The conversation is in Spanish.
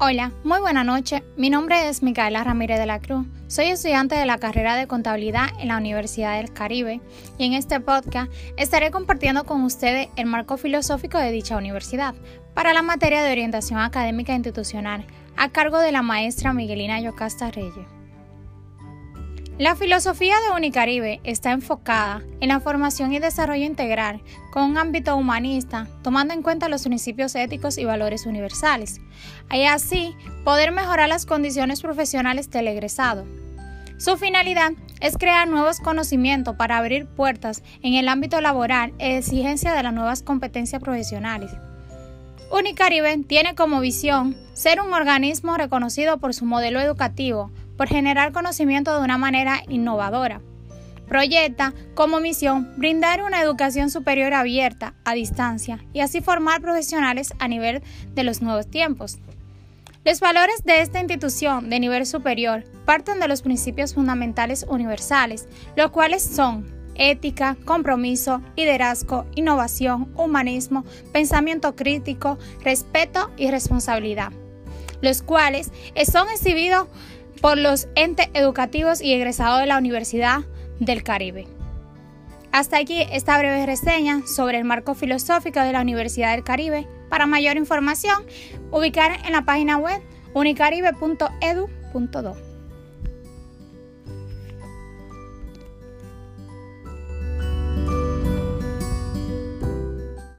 Hola, muy buena noche. Mi nombre es Micaela Ramírez de la Cruz. Soy estudiante de la carrera de contabilidad en la Universidad del Caribe y en este podcast estaré compartiendo con ustedes el marco filosófico de dicha universidad para la materia de orientación académica institucional a cargo de la maestra Miguelina Yocasta Reyes. La filosofía de Unicaribe está enfocada en la formación y desarrollo integral con un ámbito humanista, tomando en cuenta los principios éticos y valores universales, y así poder mejorar las condiciones profesionales del egresado. Su finalidad es crear nuevos conocimientos para abrir puertas en el ámbito laboral e exigencia de las nuevas competencias profesionales. Unicaribe tiene como visión ser un organismo reconocido por su modelo educativo, por generar conocimiento de una manera innovadora. Proyecta como misión brindar una educación superior abierta, a distancia, y así formar profesionales a nivel de los nuevos tiempos. Los valores de esta institución de nivel superior parten de los principios fundamentales universales, los cuales son ética, compromiso, liderazgo, innovación, humanismo, pensamiento crítico, respeto y responsabilidad, los cuales son exhibidos por los entes educativos y egresados de la Universidad del Caribe. Hasta aquí esta breve reseña sobre el marco filosófico de la Universidad del Caribe. Para mayor información, ubicar en la página web unicaribe.edu.do.